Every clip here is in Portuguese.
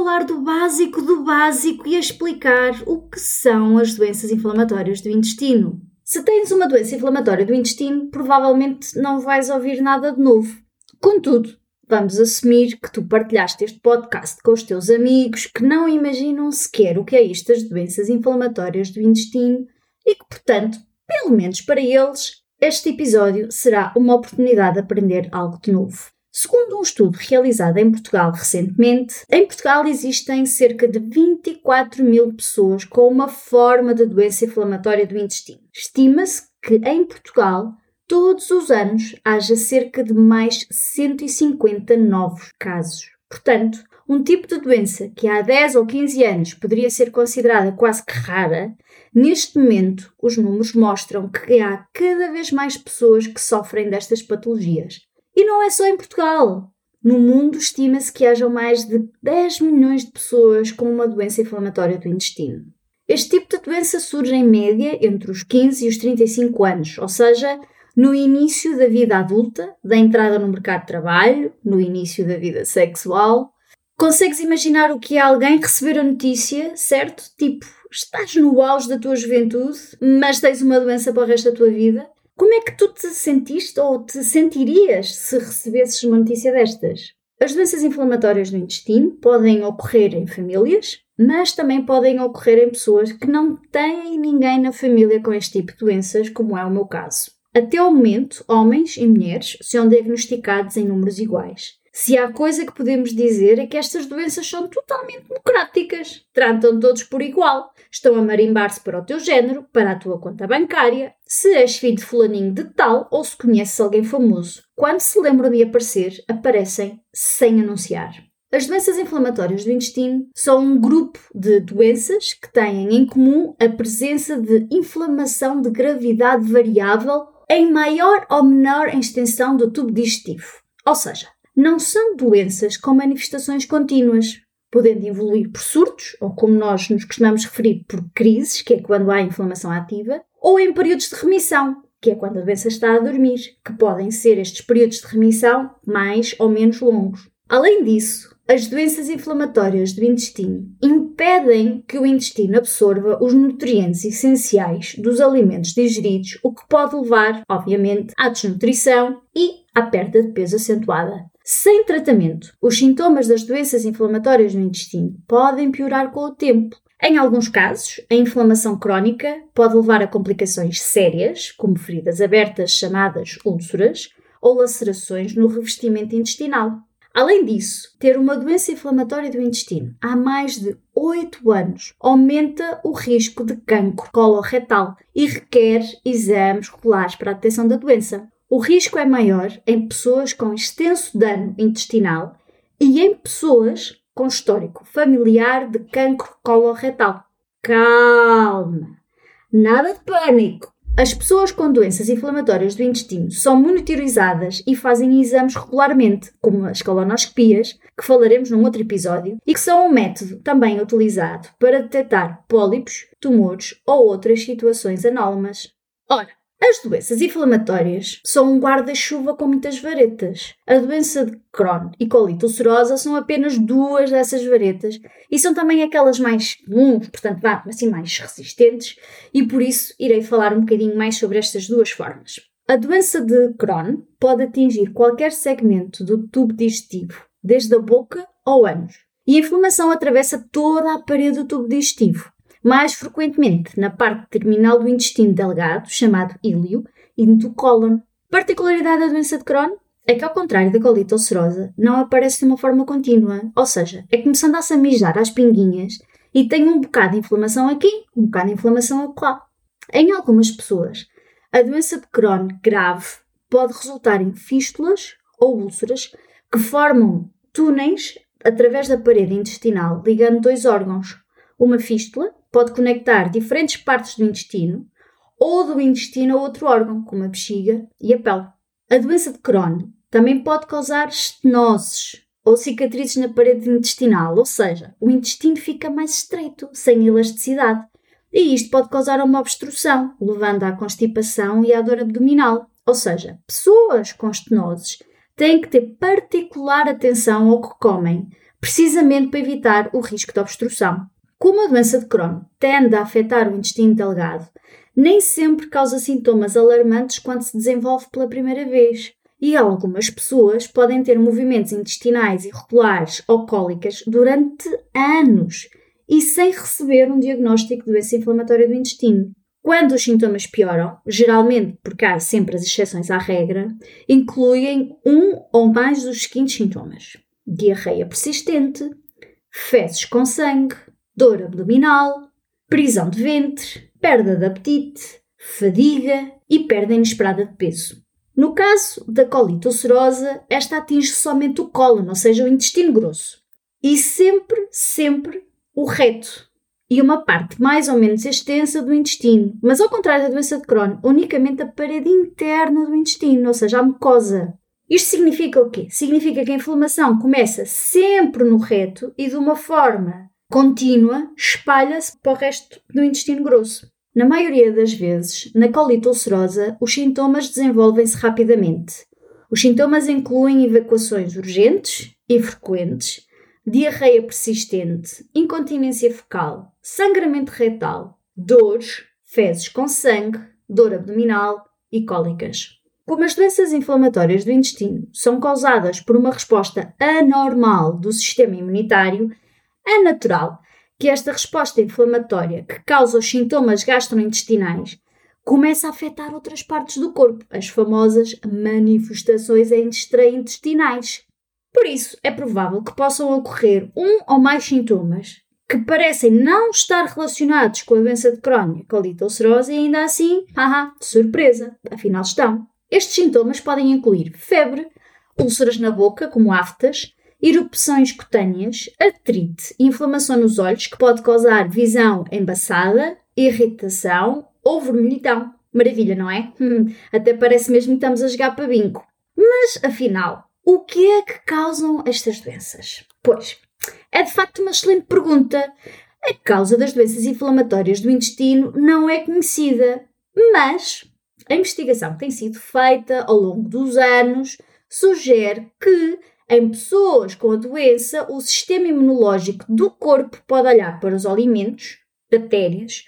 Falar do básico do básico e explicar o que são as doenças inflamatórias do intestino. Se tens uma doença inflamatória do intestino, provavelmente não vais ouvir nada de novo. Contudo, vamos assumir que tu partilhaste este podcast com os teus amigos que não imaginam sequer o que é isto das doenças inflamatórias do intestino e que, portanto, pelo menos para eles, este episódio será uma oportunidade de aprender algo de novo. Segundo um estudo realizado em Portugal recentemente, em Portugal existem cerca de 24 mil pessoas com uma forma de doença inflamatória do intestino. Estima-se que em Portugal todos os anos haja cerca de mais 150 novos casos. Portanto, um tipo de doença que há 10 ou 15 anos poderia ser considerada quase que rara, neste momento os números mostram que há cada vez mais pessoas que sofrem destas patologias. E não é só em Portugal. No mundo, estima-se que hajam mais de 10 milhões de pessoas com uma doença inflamatória do intestino. Este tipo de doença surge em média entre os 15 e os 35 anos, ou seja, no início da vida adulta, da entrada no mercado de trabalho, no início da vida sexual. Consegues imaginar o que é alguém receber a notícia, certo? Tipo, estás no auge da tua juventude, mas tens uma doença para o resto da tua vida? Como é que tu te sentiste ou te sentirias se recebesses uma notícia destas? As doenças inflamatórias do intestino podem ocorrer em famílias, mas também podem ocorrer em pessoas que não têm ninguém na família com este tipo de doenças, como é o meu caso. Até ao momento, homens e mulheres são diagnosticados em números iguais. Se há coisa que podemos dizer é que estas doenças são totalmente democráticas. Tratam todos por igual. Estão a marimbar-se para o teu género, para a tua conta bancária, se és filho de fulaninho de tal ou se conheces alguém famoso. Quando se lembram de aparecer, aparecem sem anunciar. As doenças inflamatórias do intestino são um grupo de doenças que têm em comum a presença de inflamação de gravidade variável em maior ou menor extensão do tubo digestivo. Ou seja, não são doenças com manifestações contínuas, podendo evoluir por surtos, ou como nós nos costumamos referir, por crises, que é quando há inflamação ativa, ou em períodos de remissão, que é quando a doença está a dormir, que podem ser estes períodos de remissão mais ou menos longos. Além disso, as doenças inflamatórias do intestino impedem que o intestino absorva os nutrientes essenciais dos alimentos digeridos, o que pode levar, obviamente, à desnutrição e à perda de peso acentuada. Sem tratamento, os sintomas das doenças inflamatórias no intestino podem piorar com o tempo. Em alguns casos, a inflamação crónica pode levar a complicações sérias, como feridas abertas chamadas úlceras ou lacerações no revestimento intestinal. Além disso, ter uma doença inflamatória do intestino há mais de 8 anos aumenta o risco de cancro coloretal e requer exames regulares para a detecção da doença. O risco é maior em pessoas com extenso dano intestinal e em pessoas com histórico familiar de cancro coloretal. Calma! Nada de pânico! As pessoas com doenças inflamatórias do intestino são monitorizadas e fazem exames regularmente, como as colonoscopias, que falaremos num outro episódio, e que são um método também utilizado para detectar pólipos, tumores ou outras situações anómalas. Ora, as doenças inflamatórias são um guarda-chuva com muitas varetas. A doença de Crohn e colite ulcerosa são apenas duas dessas varetas e são também aquelas mais comuns, portanto, vá, assim, mais resistentes, e por isso irei falar um bocadinho mais sobre estas duas formas. A doença de Crohn pode atingir qualquer segmento do tubo digestivo, desde a boca ao ânus, e a inflamação atravessa toda a parede do tubo digestivo, mais frequentemente na parte terminal do intestino delgado, chamado íleo, e do cólon. Particularidade da doença de Crohn é que, ao contrário da colite ulcerosa, não aparece de uma forma contínua, ou seja, é começando a se mijar às pinguinhas e tem um bocado de inflamação aqui, um bocado de inflamação acolá. Em algumas pessoas, a doença de Crohn grave pode resultar em fístulas ou úlceras que formam túneis através da parede intestinal, ligando dois órgãos. Uma fístula pode conectar diferentes partes do intestino ou do intestino a outro órgão, como a bexiga e a pele. A doença de Crohn também pode causar estenoses ou cicatrizes na parede intestinal, ou seja, o intestino fica mais estreito, sem elasticidade. E isto pode causar uma obstrução, levando à constipação e à dor abdominal. Ou seja, pessoas com estenoses têm que ter particular atenção ao que comem, precisamente para evitar o risco de obstrução. Como a doença de Crohn tende a afetar o intestino delgado, nem sempre causa sintomas alarmantes quando se desenvolve pela primeira vez. E algumas pessoas podem ter movimentos intestinais irregulares ou cólicas durante anos e sem receber um diagnóstico de doença inflamatória do intestino. Quando os sintomas pioram, geralmente porque há sempre as exceções à regra, incluem um ou mais dos seguintes sintomas: diarreia persistente, fezes com sangue, dor abdominal, prisão de ventre, perda de apetite, fadiga e perda inesperada de peso. No caso da colite ulcerosa, esta atinge somente o cólon, ou seja, o intestino grosso. E sempre, sempre o reto e uma parte mais ou menos extensa do intestino. Mas ao contrário da doença de Crohn, unicamente a parede interna do intestino, ou seja, a mucosa. Isto significa o quê? Significa que a inflamação começa sempre no reto e de uma forma contínua espalha-se para o resto do intestino grosso. Na maioria das vezes, na colite ulcerosa, os sintomas desenvolvem-se rapidamente. Os sintomas incluem evacuações urgentes e frequentes, diarreia persistente, incontinência fecal, sangramento retal, dores, fezes com sangue, dor abdominal e cólicas. Como as doenças inflamatórias do intestino são causadas por uma resposta anormal do sistema imunitário, é natural que esta resposta inflamatória que causa os sintomas gastrointestinais começa a afetar outras partes do corpo, as famosas manifestações extraintestinais. Por isso, é provável que possam ocorrer um ou mais sintomas que parecem não estar relacionados com a doença de Crohn, colite ulcerosa, e ainda assim, haha, surpresa, afinal estão. Estes sintomas podem incluir febre, úlceras na boca, como aftas, erupções cutâneas, artrite, inflamação nos olhos, que pode causar visão embaçada, irritação ou vermelhidão. Maravilha, não é? Até parece mesmo que estamos a jogar para bingo. Mas, afinal, o que é que causam estas doenças? Pois, é de facto uma excelente pergunta. A causa das doenças inflamatórias do intestino não é conhecida, mas a investigação que tem sido feita ao longo dos anos sugere que em pessoas com a doença, o sistema imunológico do corpo pode olhar para os alimentos, bactérias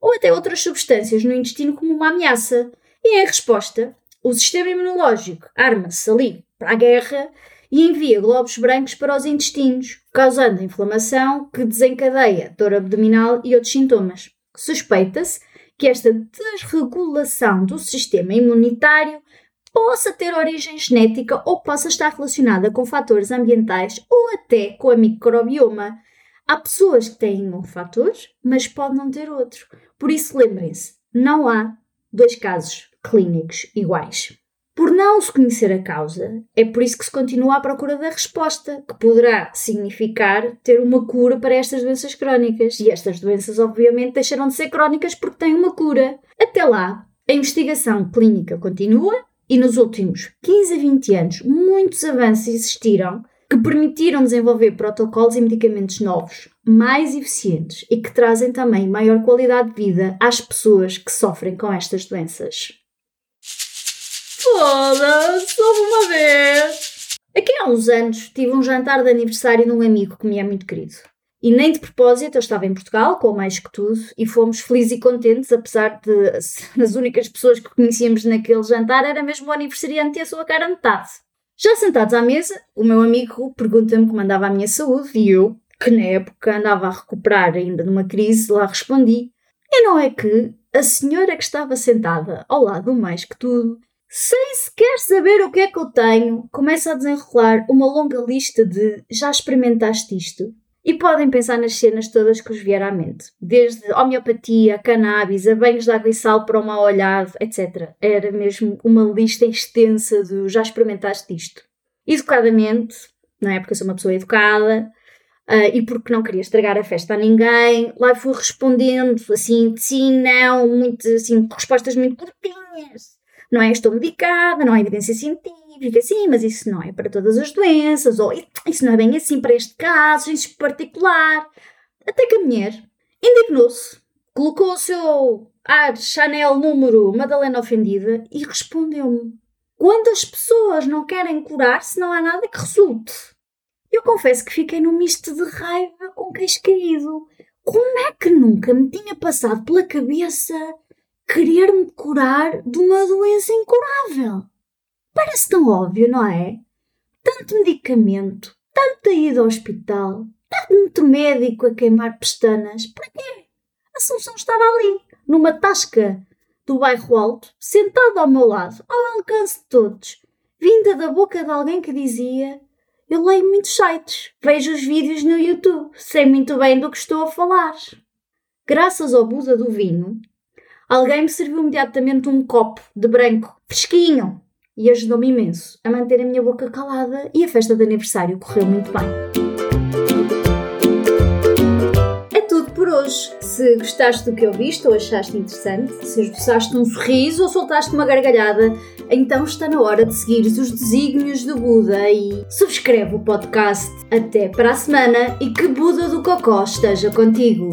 ou até outras substâncias no intestino como uma ameaça. E em resposta, o sistema imunológico arma-se ali para a guerra e envia globos brancos para os intestinos, causando inflamação que desencadeia dor abdominal e outros sintomas. Suspeita-se que esta desregulação do sistema imunitário possa ter origem genética ou possa estar relacionada com fatores ambientais ou até com a microbioma. Há pessoas que têm um fator, mas podem não ter outro. Por isso, lembrem-se: não há dois casos clínicos iguais. Por não se conhecer a causa, é por isso que se continua à procura da resposta, que poderá significar ter uma cura para estas doenças crónicas. E estas doenças, obviamente, deixarão de ser crónicas porque têm uma cura. Até lá, a investigação clínica continua e nos últimos 15 a 20 anos, muitos avanços existiram que permitiram desenvolver protocolos e medicamentos novos, mais eficientes e que trazem também maior qualidade de vida às pessoas que sofrem com estas doenças. Foda-se, uma vez! Aqui há uns anos tive um jantar de aniversário de um amigo que me é muito querido. E nem de propósito, eu estava em Portugal, com mais que tudo, e fomos felizes e contentes, apesar de as únicas pessoas que conhecíamos naquele jantar era mesmo o aniversariante e a sua cara metade. Já sentados à mesa, o meu amigo pergunta-me como andava a minha saúde e eu, que na época andava a recuperar ainda de uma crise, lá respondi. E não é que a senhora que estava sentada ao lado mais que tudo, sem sequer saber o que é que eu tenho, começa a desenrolar uma longa lista de já experimentaste isto? E podem pensar nas cenas todas que os vier à mente, desde homeopatia, cannabis, a banhos de água e sal para o mal olhado, etc. Era mesmo uma lista extensa de já experimentaste isto. Educadamente, não é? Porque eu sou uma pessoa educada uh, e porque não queria estragar a festa a ninguém. Lá fui respondendo assim, sim, não, muito, assim, respostas muito curtinhas. Não é? Estou medicada, não há evidência científica, sim, mas isso não é para todas as doenças, ou isso não é bem assim para este caso, isso particular. Até que a mulher indignou-se, colocou o seu ar Chanel número Madalena Ofendida e respondeu-me: Quando as pessoas não querem curar-se, não há nada que resulte. Eu confesso que fiquei num misto de raiva com queixo caído. Como é que nunca me tinha passado pela cabeça querer-me curar de uma doença incurável? Parece tão óbvio, não é? Tanto medicamento, tanta ida ao hospital, tanto médico a queimar pestanas. Para quê? A solução estava ali, numa tasca do bairro alto, sentada ao meu lado, ao alcance de todos, vinda da boca de alguém que dizia eu leio muitos sites, vejo os vídeos no YouTube, sei muito bem do que estou a falar. Graças ao Buda do vinho, alguém me serviu imediatamente um copo de branco, fresquinho, e ajudou-me imenso a manter a minha boca calada e a festa de aniversário correu muito bem. É tudo por hoje. Se gostaste do que ouviste ou achaste interessante, se esboçaste um sorriso ou soltaste uma gargalhada, então está na hora de seguir os desígnios do Buda e subscreve o podcast. Até para a semana e que Buda do Cocó esteja contigo!